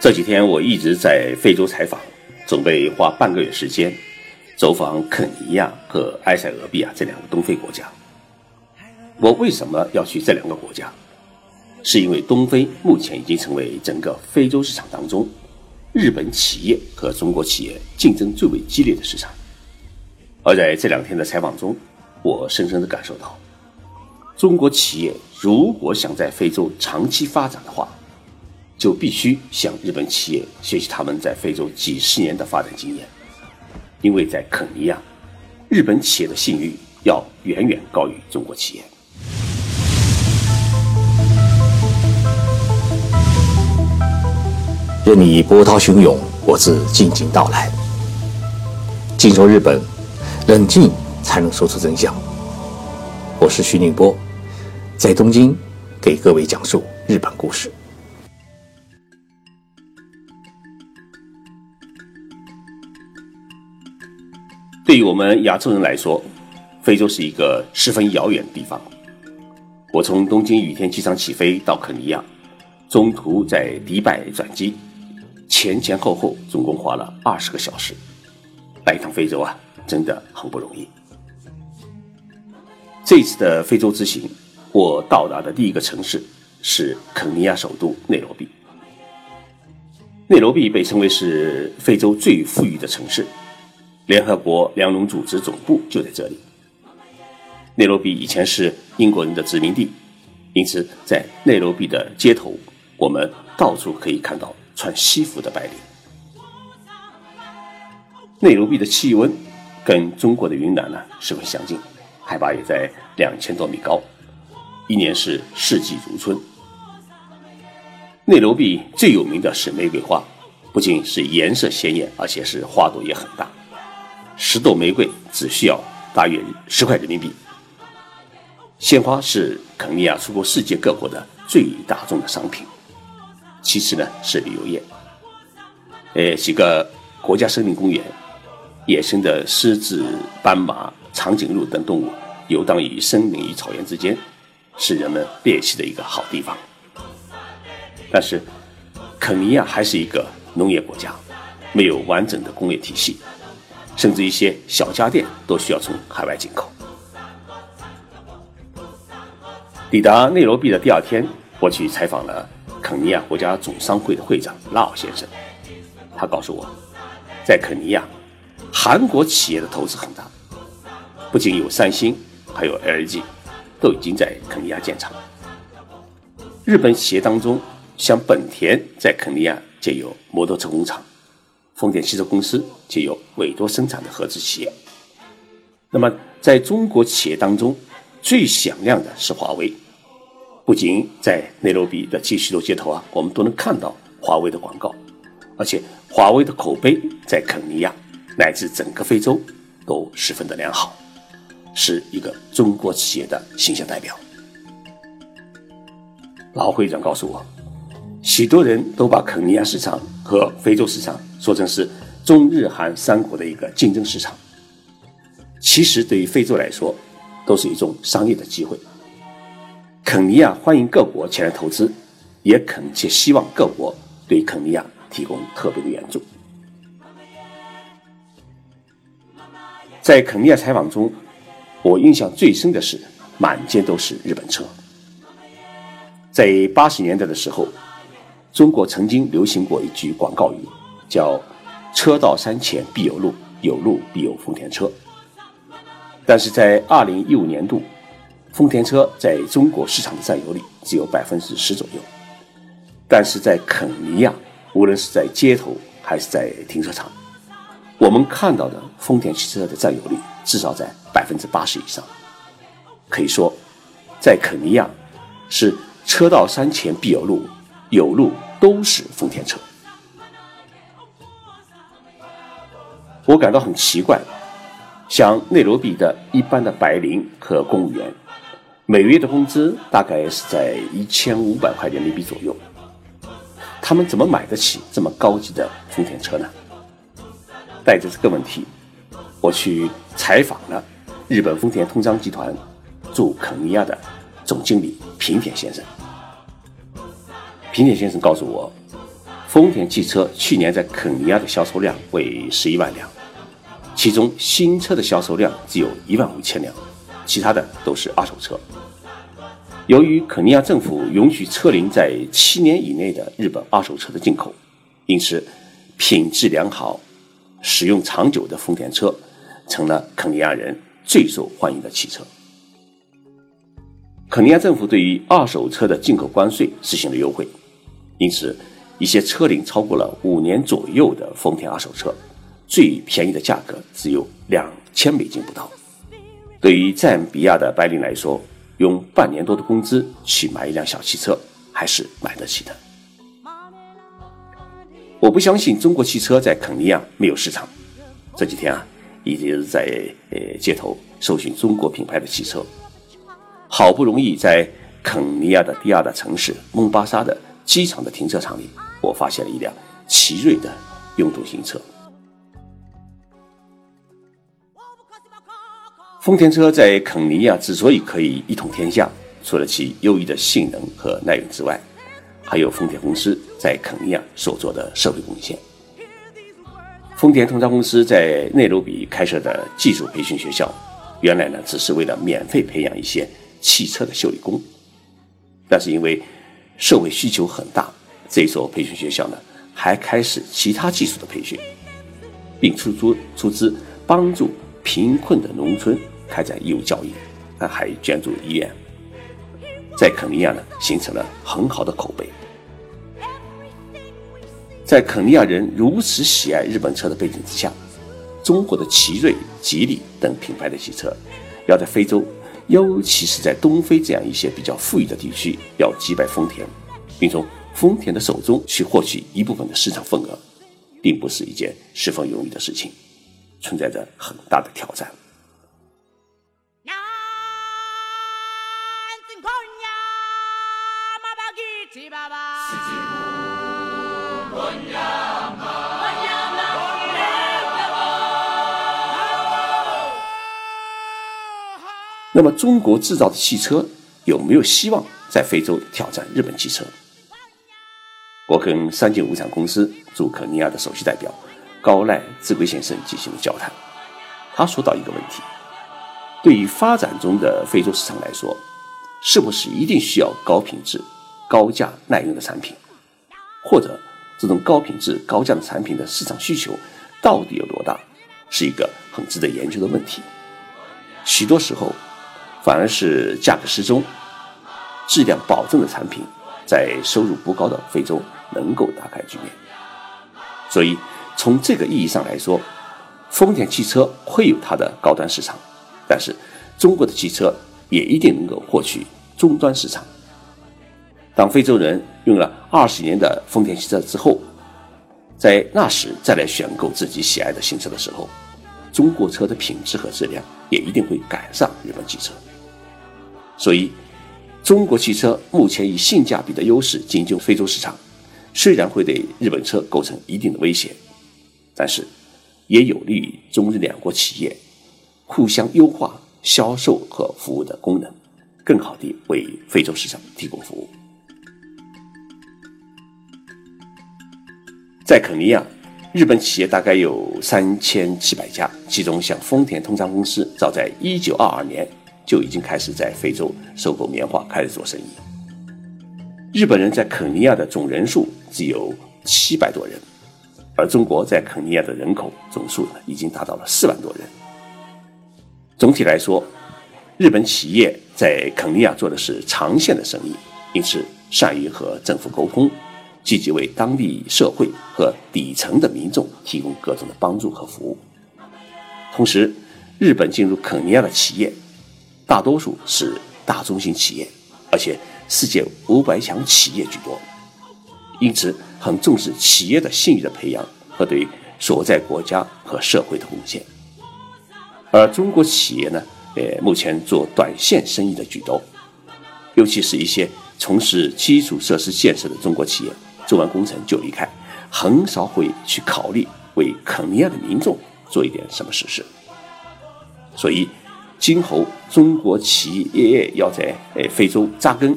这几天我一直在非洲采访，准备花半个月时间走访肯尼亚和埃塞俄比亚这两个东非国家。我为什么要去这两个国家？是因为东非目前已经成为整个非洲市场当中日本企业和中国企业竞争最为激烈的市场。而在这两天的采访中，我深深的感受到，中国企业如果想在非洲长期发展的话，就必须向日本企业学习他们在非洲几十年的发展经验，因为在肯尼亚，日本企业的信誉要远远高于中国企业。任你波涛汹涌，我自静静到来。进入日本，冷静才能说出真相。我是徐宁波，在东京给各位讲述日本故事。对于我们亚洲人来说，非洲是一个十分遥远的地方。我从东京羽田机场起飞到肯尼亚，中途在迪拜转机。前前后后总共花了二十个小时，来一趟非洲啊，真的很不容易。这次的非洲之行，我到达的第一个城市是肯尼亚首都内罗毕。内罗毕被称为是非洲最富裕的城市，联合国粮农组织总部就在这里。内罗毕以前是英国人的殖民地，因此在内罗毕的街头，我们到处可以看到。穿西服的白领。内罗毕的气温跟中国的云南呢十分相近，海拔也在两千多米高，一年是四季如春。内罗毕最有名的是玫瑰花，不仅是颜色鲜艳，而且是花朵也很大，十朵玫瑰只需要大约十块人民币。鲜花是肯尼亚出口世界各国的最大众的商品。其次呢是旅游业，呃，几个国家森林公园，野生的狮子、斑马、长颈鹿等动物游荡于森林与草原之间，是人们猎奇的一个好地方。但是，肯尼亚还是一个农业国家，没有完整的工业体系，甚至一些小家电都需要从海外进口。抵达内罗毕的第二天，我去采访了。肯尼亚国家总商会的会长拉奥先生，他告诉我，在肯尼亚，韩国企业的投资很大，不仅有三星，还有 LG，都已经在肯尼亚建厂。日本企业当中，像本田在肯尼亚建有摩托车工厂，丰田汽车公司就有委托生产的合资企业。那么，在中国企业当中，最响亮的是华为。不仅在内罗毕的几许多街头啊，我们都能看到华为的广告，而且华为的口碑在肯尼亚乃至整个非洲都十分的良好，是一个中国企业的形象代表。老会长告诉我，许多人都把肯尼亚市场和非洲市场说成是中日韩三国的一个竞争市场，其实对于非洲来说，都是一种商业的机会。肯尼亚欢迎各国前来投资，也恳切希望各国对肯尼亚提供特别的援助。在肯尼亚采访中，我印象最深的是满街都是日本车。在八十年代的时候，中国曾经流行过一句广告语，叫“车到山前必有路，有路必有丰田车”。但是在二零一五年度。丰田车在中国市场的占有率只有百分之十左右，但是在肯尼亚，无论是在街头还是在停车场，我们看到的丰田汽车的占有率至少在百分之八十以上。可以说，在肯尼亚，是车到山前必有路，有路都是丰田车。我感到很奇怪，像内罗毕的一般的白领和公务员。每个月的工资大概是在一千五百块人民币左右，他们怎么买得起这么高级的丰田车呢？带着这个问题，我去采访了日本丰田通商集团驻肯尼亚的总经理平田先生。平田先生告诉我，丰田汽车去年在肯尼亚的销售量为十一万辆，其中新车的销售量只有一万五千辆，其他的都是二手车。由于肯尼亚政府允许车龄在七年以内的日本二手车的进口，因此品质良好、使用长久的丰田车。成了肯尼亚人最受欢迎的汽车。肯尼亚政府对于二手车的进口关税实行了优惠，因此一些车龄超过了五年左右的丰田二手车，最便宜的价格只有两千美金不到。对于赞比亚的白领来说，用半年多的工资去买一辆小汽车还是买得起的。我不相信中国汽车在肯尼亚没有市场。这几天啊。以及在呃街头搜寻中国品牌的汽车，好不容易在肯尼亚的第二大城市蒙巴沙的机场的停车场里，我发现了一辆奇瑞的运动型车。丰田车在肯尼亚之所以可以一统天下，除了其优异的性能和耐用之外，还有丰田公司在肯尼亚所做的社会贡献。丰田通商公司在内罗毕开设的技术培训学校，原来呢只是为了免费培养一些汽车的修理工，但是因为社会需求很大，这所培训学校呢还开始其他技术的培训，并出租出资帮助贫困的农村开展义务教育，还捐助医院，在肯尼亚呢形成了很好的口碑。在肯尼亚人如此喜爱日本车的背景之下，中国的奇瑞、吉利等品牌的汽车，要在非洲，尤其是在东非这样一些比较富裕的地区，要击败丰田，并从丰田的手中去获取一部分的市场份额，并不是一件十分容易的事情，存在着很大的挑战。那么，中国制造的汽车有没有希望在非洲挑战日本汽车？我跟三井物产公司驻肯尼亚的首席代表高濑智贵先生进行了交谈。他说到一个问题：对于发展中的非洲市场来说，是不是一定需要高品质、高价、耐用的产品？或者这种高品质、高价的产品的市场需求到底有多大，是一个很值得研究的问题。许多时候。反而是价格适中、质量保证的产品，在收入不高的非洲能够打开局面。所以，从这个意义上来说，丰田汽车会有它的高端市场，但是中国的汽车也一定能够获取终端市场。当非洲人用了二十年的丰田汽车之后，在那时再来选购自己喜爱的新车的时候，中国车的品质和质量也一定会赶上日本汽车。所以，中国汽车目前以性价比的优势进军非洲市场，虽然会对日本车构成一定的威胁，但是也有利于中日两国企业互相优化销售和服务的功能，更好地为非洲市场提供服务。在肯尼亚，日本企业大概有三千七百家，其中像丰田通商公司，早在一九二二年。就已经开始在非洲收购棉花，开始做生意。日本人在肯尼亚的总人数只有七百多人，而中国在肯尼亚的人口总数呢，已经达到了四万多人。总体来说，日本企业在肯尼亚做的是长线的生意，因此善于和政府沟通，积极为当地社会和底层的民众提供各种的帮助和服务。同时，日本进入肯尼亚的企业。大多数是大中型企业，而且世界五百强企业居多，因此很重视企业的信誉的培养和对所在国家和社会的贡献。而中国企业呢，呃，目前做短线生意的居多，尤其是一些从事基础设施建设的中国企业，做完工程就离开，很少会去考虑为肯尼亚的民众做一点什么实事。所以，今后中国企业要在诶非洲扎根，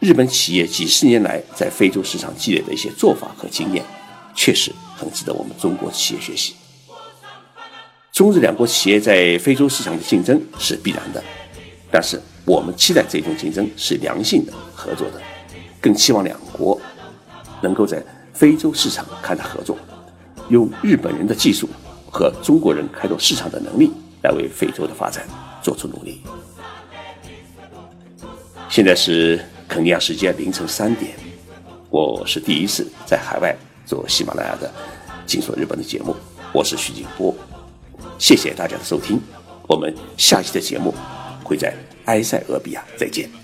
日本企业几十年来在非洲市场积累的一些做法和经验，确实很值得我们中国企业学习。中日两国企业在非洲市场的竞争是必然的，但是我们期待这种竞争是良性的、合作的，更期望两国能够在非洲市场开展合作，用日本人的技术和中国人开拓市场的能力来为非洲的发展做出努力。现在是肯尼亚时间凌晨三点，我是第一次在海外做喜马拉雅的《紧说日本》的节目，我是徐景波。谢谢大家的收听，我们下期的节目会在埃塞俄比亚再见。